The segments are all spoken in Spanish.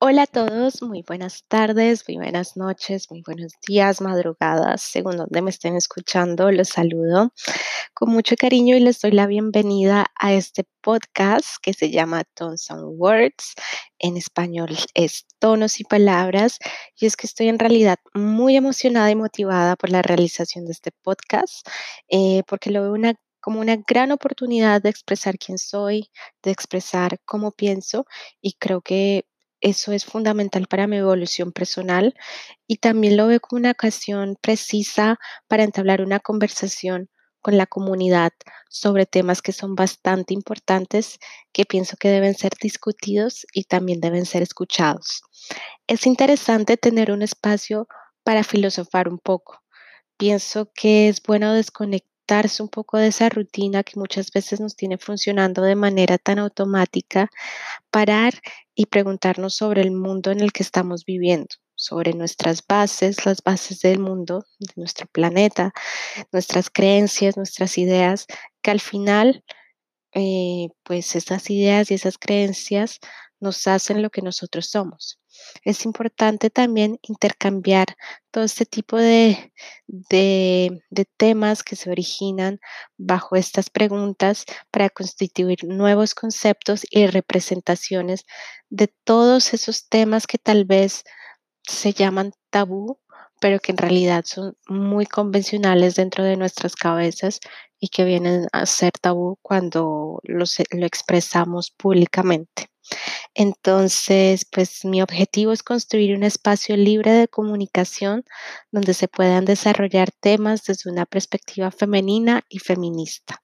Hola a todos, muy buenas tardes, muy buenas noches, muy buenos días, madrugadas, según donde me estén escuchando, los saludo con mucho cariño y les doy la bienvenida a este podcast que se llama Tones and Words. En español es tonos y palabras. Y es que estoy en realidad muy emocionada y motivada por la realización de este podcast, eh, porque lo veo como una gran oportunidad de expresar quién soy, de expresar cómo pienso y creo que eso es fundamental para mi evolución personal y también lo veo como una ocasión precisa para entablar una conversación con la comunidad sobre temas que son bastante importantes, que pienso que deben ser discutidos y también deben ser escuchados. Es interesante tener un espacio para filosofar un poco. Pienso que es bueno un poco de esa rutina que muchas veces nos tiene funcionando de manera tan automática parar y preguntarnos sobre el mundo en el que estamos viviendo, sobre nuestras bases, las bases del mundo, de nuestro planeta, nuestras creencias, nuestras ideas, que al final, eh, pues esas ideas y esas creencias nos hacen lo que nosotros somos. Es importante también intercambiar todo este tipo de, de, temas que se originan bajo estas preguntas para constituir nuevos conceptos y representaciones de todos esos temas que tal vez se llaman tabú, pero que en realidad son muy convencionales dentro de nuestras cabezas y que vienen a ser tabú cuando los, lo expresamos públicamente. Entonces, pues mi objetivo es construir un espacio libre de comunicación donde se puedan desarrollar temas desde una perspectiva femenina y feminista.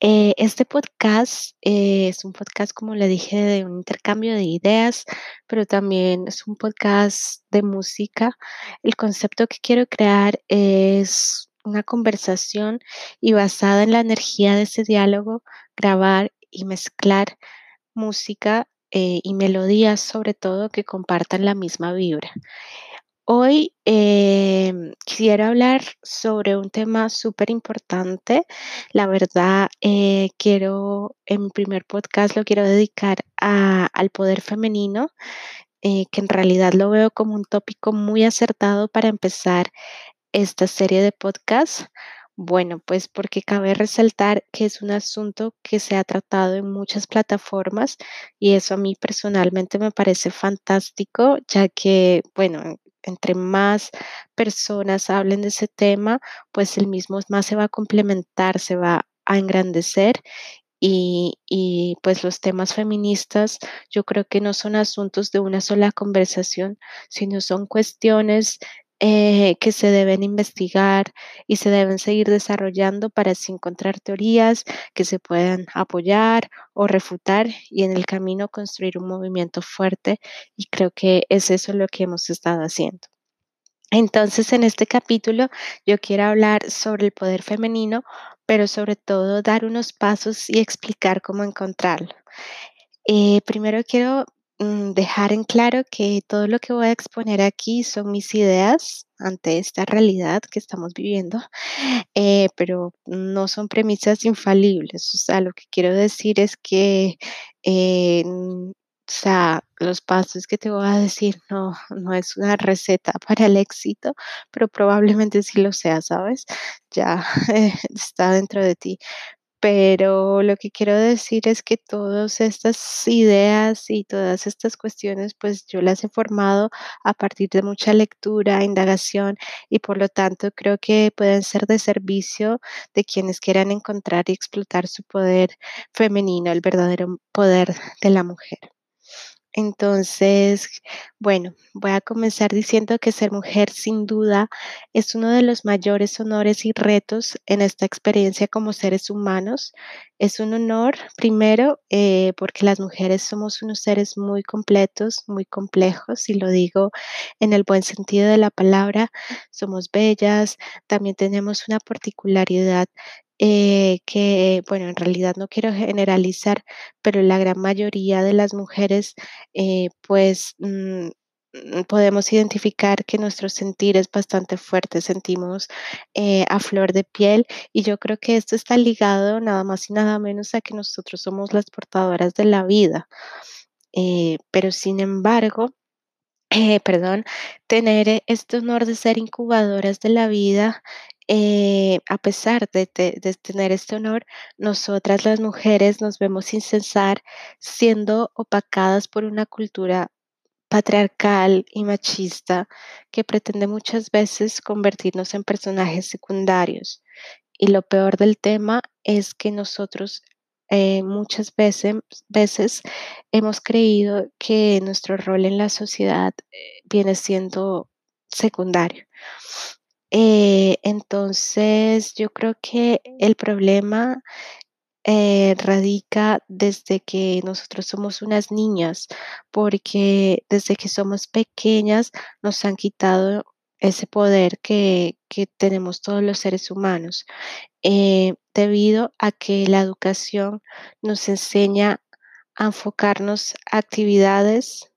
Eh, este podcast eh, es un podcast, como le dije, de un intercambio de ideas, pero también es un podcast de música. El concepto que quiero crear es una conversación y basada en la energía de ese diálogo, grabar y mezclar música eh, y melodías sobre todo que compartan la misma vibra. Hoy em, quisiera hablar sobre un tema súper importante. La verdad, eh, quiero, en mi primer podcast lo quiero dedicar al poder femenino, eh, que en realidad lo veo como un tópico muy acertado para empezar esta serie de podcasts. Bueno, pues porque cabe resaltar que es un asunto que se ha tratado en muchas plataformas y eso a mí personalmente me parece fantástico, ya que, bueno, entre más personas hablen de ese tema, pues el mismo más se va a complementar, se va a engrandecer y, y, pues los temas feministas yo creo que no son asuntos de una sola conversación, sino son cuestiones eh, que se deben investigar y se deben seguir desarrollando para encontrar teorías que se puedan apoyar o refutar y en el camino construir un movimiento fuerte y creo que es eso lo que hemos estado haciendo. Entonces, en este capítulo yo quiero hablar sobre el poder femenino, pero sobre todo dar unos pasos y explicar cómo encontrarlo. Eh, primero quiero dejar en claro que todo lo que voy a exponer aquí son mis ideas ante esta realidad que estamos viviendo, eh, pero no son premisas infalibles. O sea, lo que quiero decir es que eh, mm, o sea, los pasos que te voy a decir no, no es una receta para el éxito, pero probablemente sí lo sea, ¿sabes? Ya está dentro de ti. Pero lo que quiero decir es que todas estas ideas y todas estas cuestiones, pues yo las he formado a partir de mucha lectura, indagación y por lo tanto creo que pueden ser de servicio de quienes quieran encontrar y explotar su poder femenino, el verdadero poder de la mujer. Entonces, bueno, voy a comenzar diciendo que ser mujer sin duda es uno de los mayores honores y retos en esta experiencia como seres humanos. Es un honor, primero, eh, porque las mujeres somos unos seres muy completos, muy complejos, y lo digo en el buen sentido de la palabra. Somos bellas, también tenemos una particularidad eh, que, bueno, en realidad no quiero generalizar, pero la gran mayoría de las mujeres, eh, pues, mm, mm, podemos identificar que nuestro sentir es bastante fuerte, sentimos eh, a flor de piel y yo creo que esto está ligado nada más y nada menos a que nosotros somos las portadoras de la vida. pero sin embargo, eh, perdón, tener este honor de ser incubadoras de la vida, eh, a pesar de, te- de tener este honor, nosotras las mujeres nos vemos sin cesar siendo opacadas por una cultura patriarcal y machista que pretende muchas veces convertirnos en personajes secundarios. Y lo peor del tema es que nosotros eh, muchas veces, veces hemos creído que nuestro rol en la sociedad eh, viene siendo secundario. Eh, entonces, yo creo que el problema eh, radica desde que nosotros somos unas niñas, porque desde que somos pequeñas nos han quitado ese poder que, que tenemos todos los seres humanos, eh, debido a que la educación nos enseña a enfocarnos actividades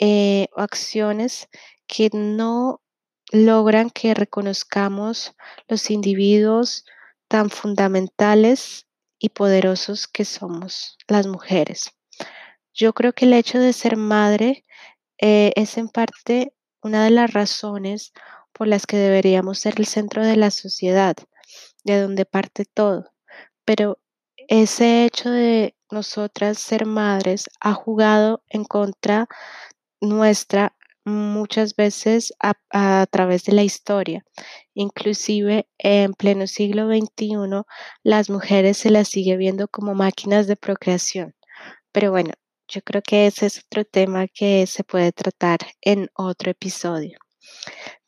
o acciones que no logran que reconozcamos los individuos tan fundamentales y poderosos que somos las mujeres. Yo creo que el hecho de ser madre eh, es en parte una de las razones por las que deberíamos ser el centro de la sociedad, de donde parte todo. Pero ese hecho de nosotras ser madres ha jugado en contra nuestra muchas veces a, través de la historia. Inclusive en pleno siglo XXI, las mujeres se las sigue viendo como máquinas de procreación. Pero bueno, yo creo que ese es otro tema que se puede tratar en otro episodio.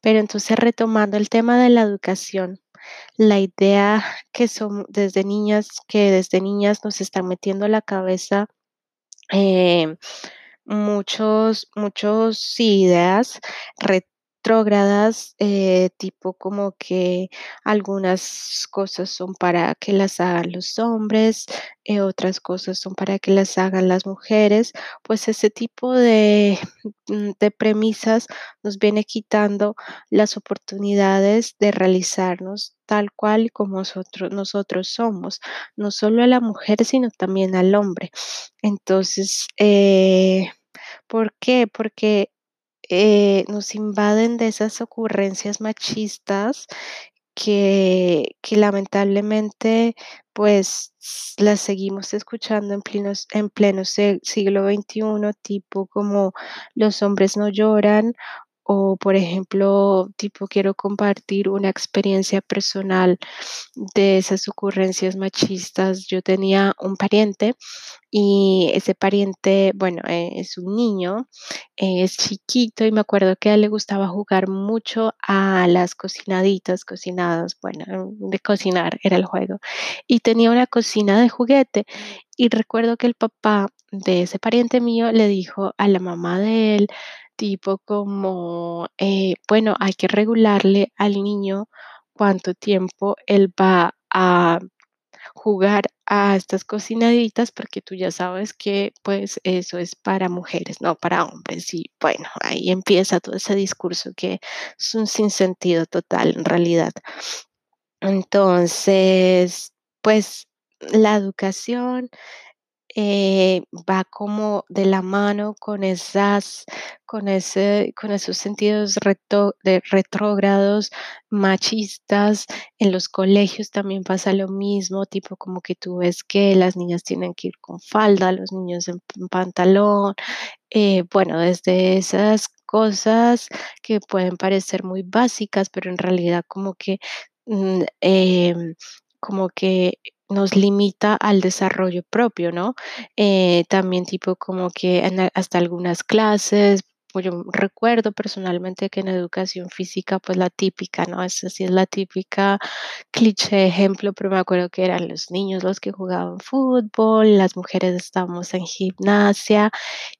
Pero entonces retomando el tema de la educación, la idea que son desde niñas, que desde niñas nos están metiendo la cabeza eh, muchos, muchos ideas retrógradas, eh, tipo como que algunas cosas son para que las hagan los hombres, eh, otras cosas son para que las hagan las mujeres, pues ese tipo de, mm, de premisas nos viene quitando las oportunidades de realizarnos tal cual como nosotros, nosotros somos, no solo a la mujer, sino también al hombre. Entonces, eh, ¿por qué? Porque eh, nos invaden de esas ocurrencias machistas que, que lamentablemente pues las seguimos escuchando en pleno, en pleno siglo XXI, tipo como los hombres no lloran o por ejemplo, tipo quiero compartir una experiencia personal de esas ocurrencias machistas. Yo tenía un pariente y ese pariente, bueno, eh, es un niño, eh, es chiquito y me acuerdo que a él le gustaba jugar mucho a las cocinaditas, cocinadas, bueno, mm, de cocinar era el juego. Y tenía una cocina de juguete y recuerdo que el papá de ese pariente mío le dijo a la mamá de él, tipo como, eh, bueno, hay que regularle al niño cuánto tiempo él va a jugar a estas cocinaditas, porque tú ya sabes que pues eso es para mujeres, no para hombres. Y bueno, ahí empieza todo ese discurso que es un sinsentido total en realidad. Entonces, pues la educación eh, va como de la mano con esas, con ese, con esos sentidos reto- de retrógrados, machistas. En los colegios también pasa lo mismo, tipo como que tú ves que las niñas tienen que ir con falda, los niños en p- pantalón. eh, bueno, desde esas cosas que pueden parecer muy básicas, pero en realidad como que, em, como que nos limita al desarrollo propio, ¿no? Eh, también tipo como que hasta algunas clases, pues yo recuerdo personalmente que en educación física, pues la típica, ¿no? Esa sí es la típica cliché ejemplo, pero me acuerdo que eran los niños los que jugaban fútbol, las mujeres estábamos en gimnasia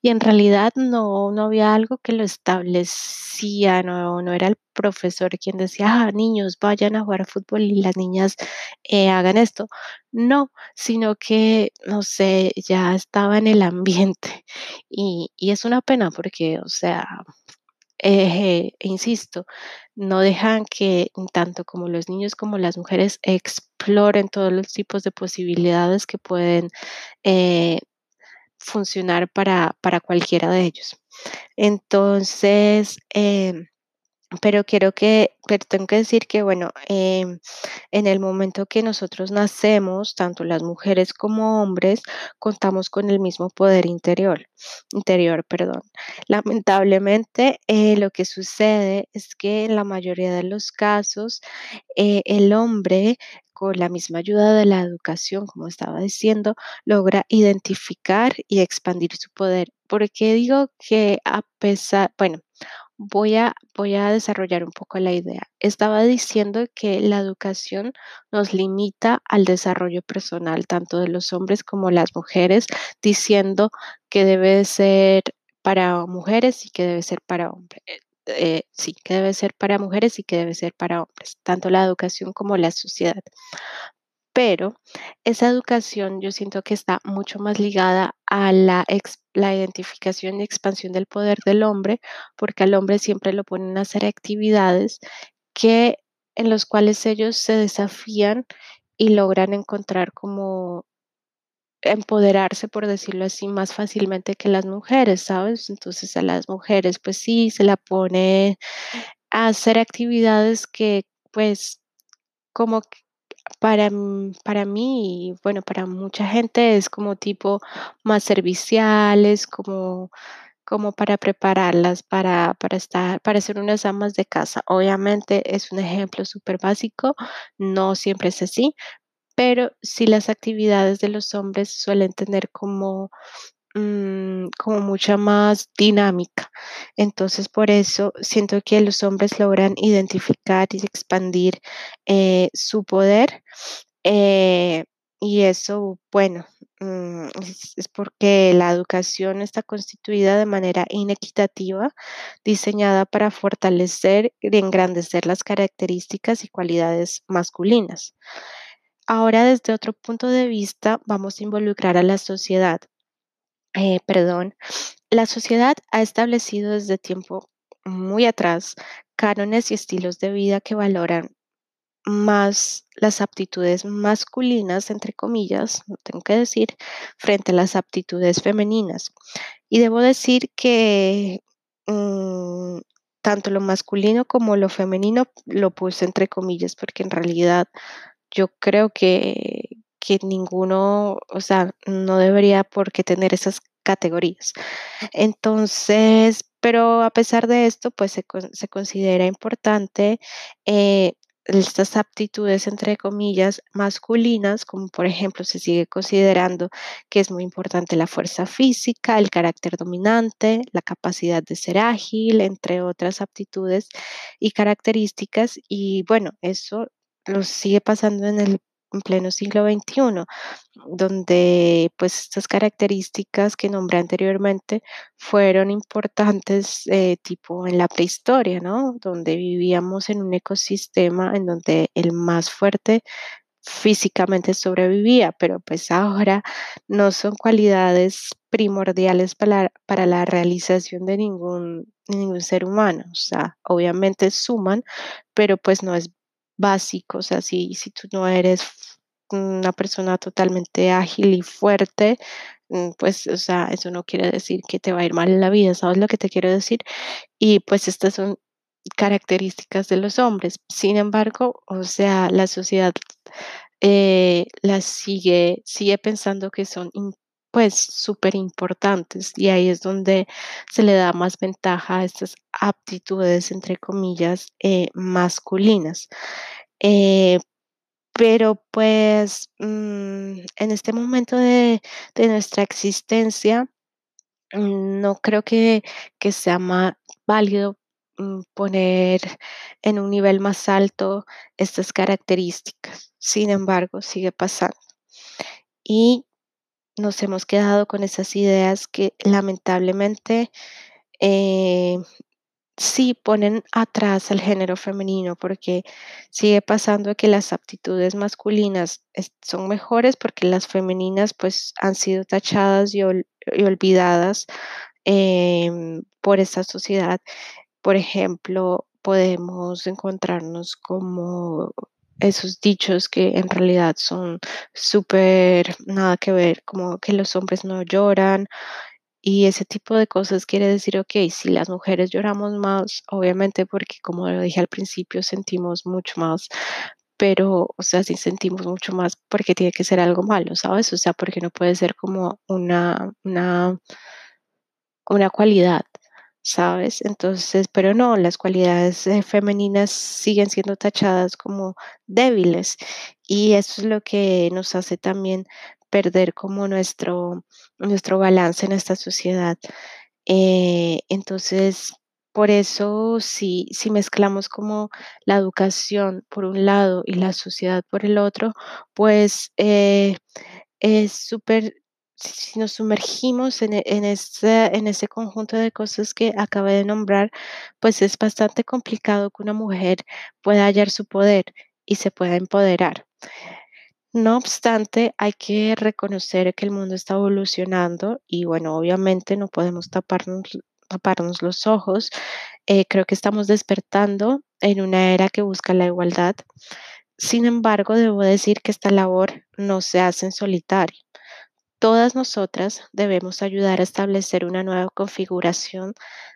y en realidad no, no había algo que lo establecía, no, no era el profesor quien decía, ah, niños, vayan a jugar fútbol y las niñas eh, hagan esto. No, sino que, no sé, ya estaba en el ambiente y, y es una pena porque, o sea, eh, insisto, no dejan que tanto como los niños como las mujeres exploren todos los tipos de posibilidades que pueden eh, funcionar para, para cualquiera de ellos. Entonces, em, pero quiero que, pero tengo que decir que, bueno, em, en el momento que nosotros nacemos, tanto las mujeres como hombres, contamos con el mismo poder interior, interior, perdón. Lamentablemente, eh, lo que sucede es que en la mayoría de los casos, eh, el hombre, con la misma ayuda de la educación, como estaba diciendo, logra identificar y expandir su poder. ¿Por qué digo que a pesar, bueno, Voy a, voy a desarrollar un poco la idea. Estaba diciendo que la educación nos limita al desarrollo personal, tanto de los hombres como las mujeres, diciendo que debe ser para mujeres y que debe ser para hombres. Eh, eh, sí, que debe ser para mujeres y que debe ser para hombres, tanto la educación como la sociedad. Pero esa educación yo siento que está mucho más ligada a la, ex- la identificación y expansión del poder del hombre, porque al hombre siempre lo ponen a hacer actividades que en los cuales ellos se desafían y logran encontrar como empoderarse, por decirlo así, más fácilmente que las mujeres, ¿sabes? Entonces a las mujeres, pues sí, se la pone a hacer actividades que, pues, como para, m- para mí, bueno, para mucha gente es como tipo más serviciales, como, como para prepararlas para, para estar, para ser unas amas de casa. Obviamente es un ejemplo súper básico, no siempre es así, pero sí las actividades de los hombres suelen tener como mm, como mucha más dinámica. Entonces, por eso siento que los hombres logran identificar y expandir eh, su poder. eh, y eso, bueno, mm, es, es porque la educación está constituida de manera inequitativa, diseñada para fortalecer y engrandecer las características y cualidades masculinas. Ahora, desde otro punto de vista, vamos a involucrar a la sociedad eh, perdón, la sociedad ha establecido desde tiempo muy atrás cánones y estilos de vida que valoran más las aptitudes masculinas, entre comillas, tengo que decir, frente a las aptitudes femeninas. Y debo decir que mm, tanto lo masculino como lo femenino lo puse entre comillas, porque en realidad yo creo que, que ninguno, o sea, no debería por qué tener esas categorías. Entonces, pero a pesar de esto, pues se, se considera importante eh, estas aptitudes, entre comillas, masculinas, como por ejemplo se sigue considerando que es muy importante la fuerza física, el carácter dominante, la capacidad de ser ágil, entre otras aptitudes y características. Y bueno, eso lo sigue pasando en el en pleno siglo XXI donde pues estas características que nombré anteriormente fueron importantes eh, tipo en la prehistoria, ¿no? Donde vivíamos en un ecosistema en donde el más fuerte físicamente sobrevivía, pero pues ahora no son cualidades primordiales para, para la realización de ningún, ningún ser humano. O sea, obviamente suman, pero pues no es básico. O sea, si, si tú no eres una persona totalmente ágil y fuerte, mm, pues, o sea, eso no quiere decir que te va a ir mal en la vida, ¿sabes lo que te quiero decir? Y pues estas son características de los hombres. Sin embargo, o sea, la sociedad eh, las sigue, sigue pensando que son pues súper importantes y ahí es donde se le da más ventaja a estas aptitudes, entre comillas, eh, masculinas. Eh, pero pues mm, en este momento de, de nuestra existencia, mm, no creo que, que sea más válido mm, poner en un nivel más alto estas características. Sin embargo, sigue pasando. Y nos hemos quedado con esas ideas que lamentablemente eh, Sí, ponen atrás al género femenino porque sigue pasando que las aptitudes masculinas son mejores porque las femeninas pues han sido tachadas y olvidadas em, por esta sociedad. Por ejemplo, podemos encontrarnos como esos dichos que en realidad son súper nada que ver, como que los hombres no lloran y ese tipo de cosas quiere decir, ok, si las mujeres lloramos más, obviamente porque como lo dije al principio, sentimos mucho más, pero, o sea, si sentimos mucho más, porque tiene que ser algo malo, ¿sabes? O sea, porque no puede ser como una, una una cualidad, ¿sabes? Entonces, pero no, las cualidades eh, femeninas siguen siendo tachadas como débiles y eso es lo que nos hace también perder como nuestro, nuestro balance en esta sociedad. Eh, entonces, por eso, si, si mezclamos como la educación por un lado y la sociedad por el otro, pues eh, es súper, si nos sumergimos en, e- en, ese, en conjunto de cosas que acabé de nombrar, pues es bastante complicado que una mujer pueda hallar su poder y se pueda empoderar. No obstante, hay que reconocer que el mundo está evolucionando y bueno, obviamente no podemos taparnos, taparnos los ojos. Eh, creo que estamos despertando en una era que busca la igualdad. Sin embargo, debo decir que esta labor no se hace en solitario. Todas nosotras debemos ayudar a establecer una nueva configuración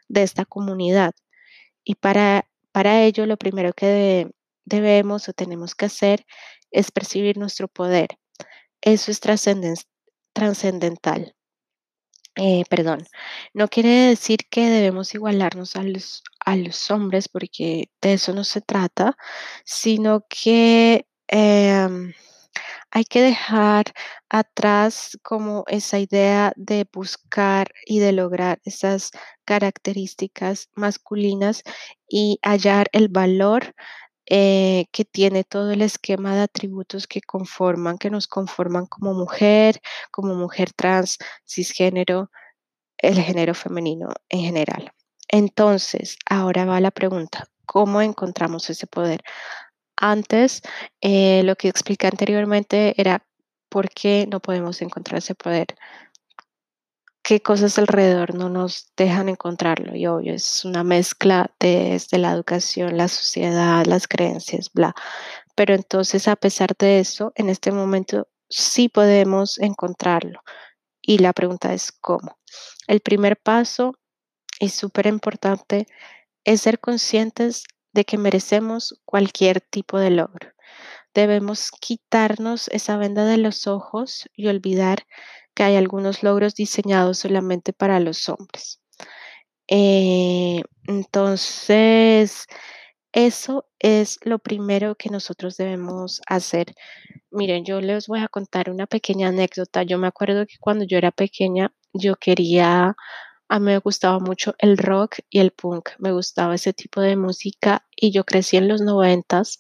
de esta comunidad y para, para ello lo primero que de- debemos o tenemos que hacer es percibir nuestro poder. Eso es trascenden- trascendental. Eh, perdón, no quiere decir que debemos igualarnos a los, a los hombres porque de eso no se trata, sino que em, hay que dejar atrás como esa idea de buscar y de lograr esas características masculinas y hallar el valor eh, que tiene todo el esquema de atributos que conforman, que nos conforman como mujer, como mujer trans, cisgénero, el género femenino en general. Entonces, ahora va la pregunta, ¿cómo encontramos ese poder? Antes, eh, lo que expliqué anteriormente era por qué no podemos encontrar ese poder, qué cosas alrededor no nos dejan encontrarlo. Y obvio, es una mezcla desde la educación, la sociedad, las creencias, bla. Pero entonces, a pesar de eso, en este momento sí podemos encontrarlo. Y la pregunta es, ¿cómo? El primer paso es súper importante, es ser conscientes de que merecemos cualquier tipo de logro. Debemos quitarnos esa venda de los ojos y olvidar que hay algunos logros diseñados solamente para los hombres. Eh, entonces, eso es lo primero que nosotros debemos hacer. Miren, yo les voy a contar una pequeña anécdota. Yo me acuerdo que cuando yo era pequeña, yo quería, a mí me gustaba mucho el rock y el punk, me gustaba ese tipo de música y yo crecí en los noventas.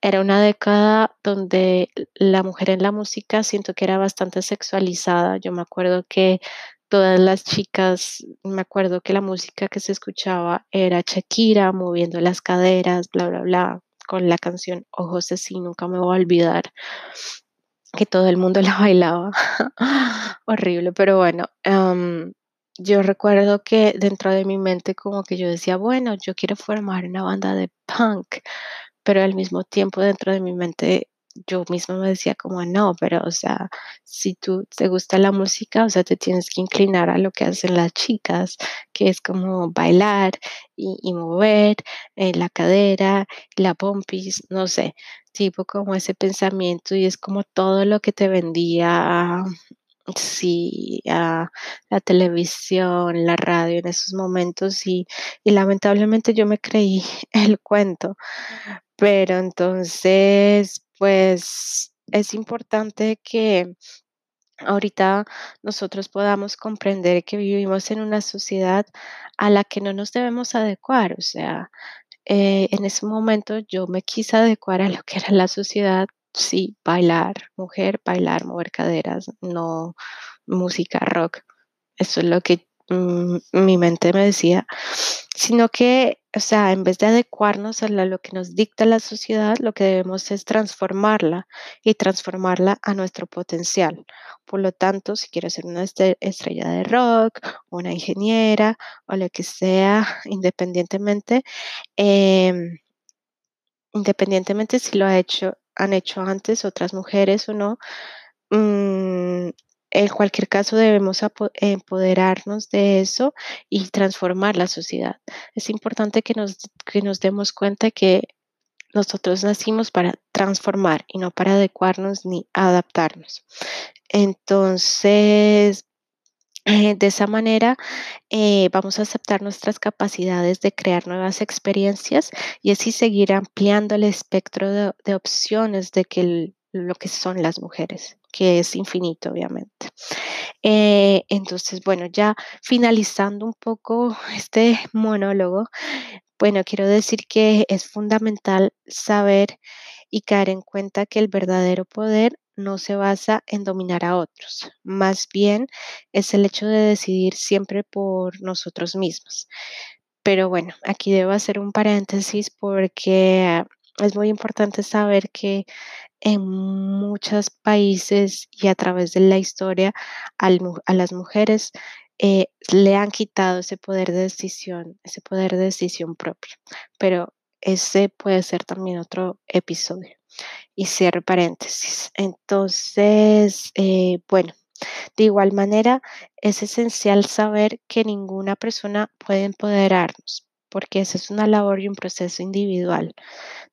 Era una década donde la mujer en la música siento que era bastante sexualizada. Yo me acuerdo que todas las chicas, me acuerdo que la música que se escuchaba era Shakira moviendo las caderas, bla, bla, bla, con la canción Ojos de sí, nunca me voy a olvidar que todo el mundo la bailaba. Horrible, pero bueno, am, yo recuerdo que dentro de mi mente como que yo decía, bueno, yo quiero formar una banda de punk, pero al mismo tiempo dentro de mi mente yo misma me decía como, no, pero o sea, si tú te gusta la música, o sea, te tienes que inclinar a lo que hacen las chicas, que es como bailar y, mover eh, la cadera, la pompis, no sé, tipo como ese pensamiento y es como todo lo que te vendía, sí, a la televisión, la radio en esos momentos y, y lamentablemente yo me creí el cuento. Pero entonces, pues es importante que ahorita nosotros podamos comprender que vivimos en una sociedad a la que no nos debemos adecuar. O sea, eh, en ese momento yo me quise adecuar a lo que era la sociedad. Sí, bailar, mujer, bailar, mover caderas, no música rock. Eso es lo que mm, mi mente me decía, sino que, o sea, en vez de adecuarnos a lo que nos dicta la sociedad, lo que debemos es transformarla y transformarla a nuestro potencial. Por lo tanto, si quiero ser una este- estrella de rock, una ingeniera o lo que sea, independientemente, em, independientemente si lo ha hecho, han hecho antes otras mujeres o no, mm, en cualquier caso debemos empoderarnos de eso y transformar la sociedad. Es importante que nos, que nos demos cuenta que nosotros nacimos para transformar y no para adecuarnos ni adaptarnos. Entonces, eh, de esa manera, eh, vamos a aceptar nuestras capacidades de crear nuevas experiencias y así seguir ampliando el espectro de, opciones de que lo que son las mujeres, que es infinito, obviamente. Eh, entonces, bueno, ya finalizando un poco este monólogo, bueno, quiero decir que es fundamental saber y caer en cuenta que el verdadero poder no se basa en dominar a otros, más bien es el hecho de decidir siempre por nosotros mismos. Pero bueno, aquí debo hacer un paréntesis porque es muy importante saber que en muchos países y a través de la historia a las mujeres eh, le han quitado ese poder de decisión, ese poder de decisión propia. Pero ese puede ser también otro episodio. Y cierro paréntesis. Entonces, eh, bueno, de igual manera, es esencial saber que ninguna persona puede empoderarnos, porque esa es una labor y un proceso individual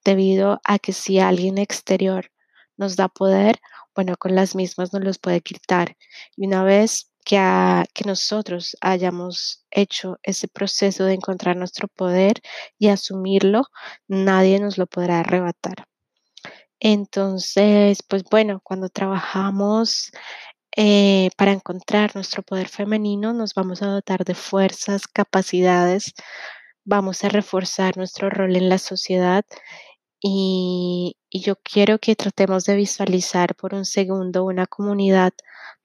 debido a que si alguien exterior nos da poder, bueno, con las mismas nos los puede quitar. Y una vez que, nosotros hayamos hecho ese proceso de encontrar nuestro poder y asumirlo, nadie nos lo podrá arrebatar. Entonces, pues bueno, cuando trabajamos eh, para encontrar nuestro poder femenino, nos vamos a dotar de fuerzas, capacidades, vamos a reforzar nuestro rol en la sociedad y, y yo quiero que tratemos de visualizar por un segundo una comunidad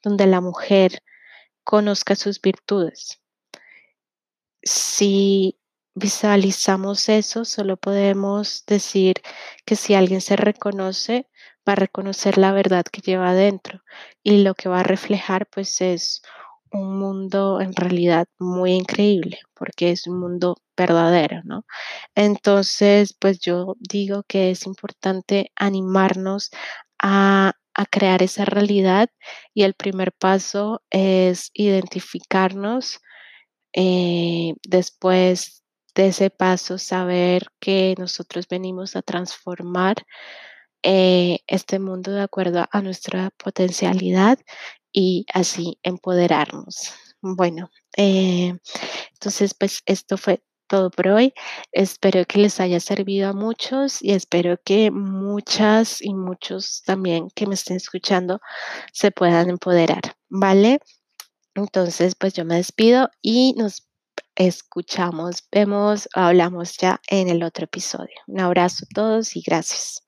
donde la mujer conozca sus virtudes. Si visualizamos eso, solo podemos decir que si alguien se reconoce, va a reconocer la verdad que lleva adentro y lo que va a reflejar pues es un mundo en realidad muy increíble porque es un mundo verdadero, ¿no? Entonces, pues yo digo que es importante animarnos a, a crear esa realidad y el primer paso es identificarnos eh, después de ese paso, saber que nosotros venimos a transformar eh, este mundo de acuerdo a nuestra potencialidad y así empoderarnos. Bueno, eh, entonces pues esto fue todo por hoy. Espero que les haya servido a muchos y espero que muchas y muchos también que me estén escuchando se puedan empoderar, ¿vale? Entonces, pues yo me despido y nos escuchamos, vemos, hablamos ya en el otro episodio. Un abrazo a todos y gracias.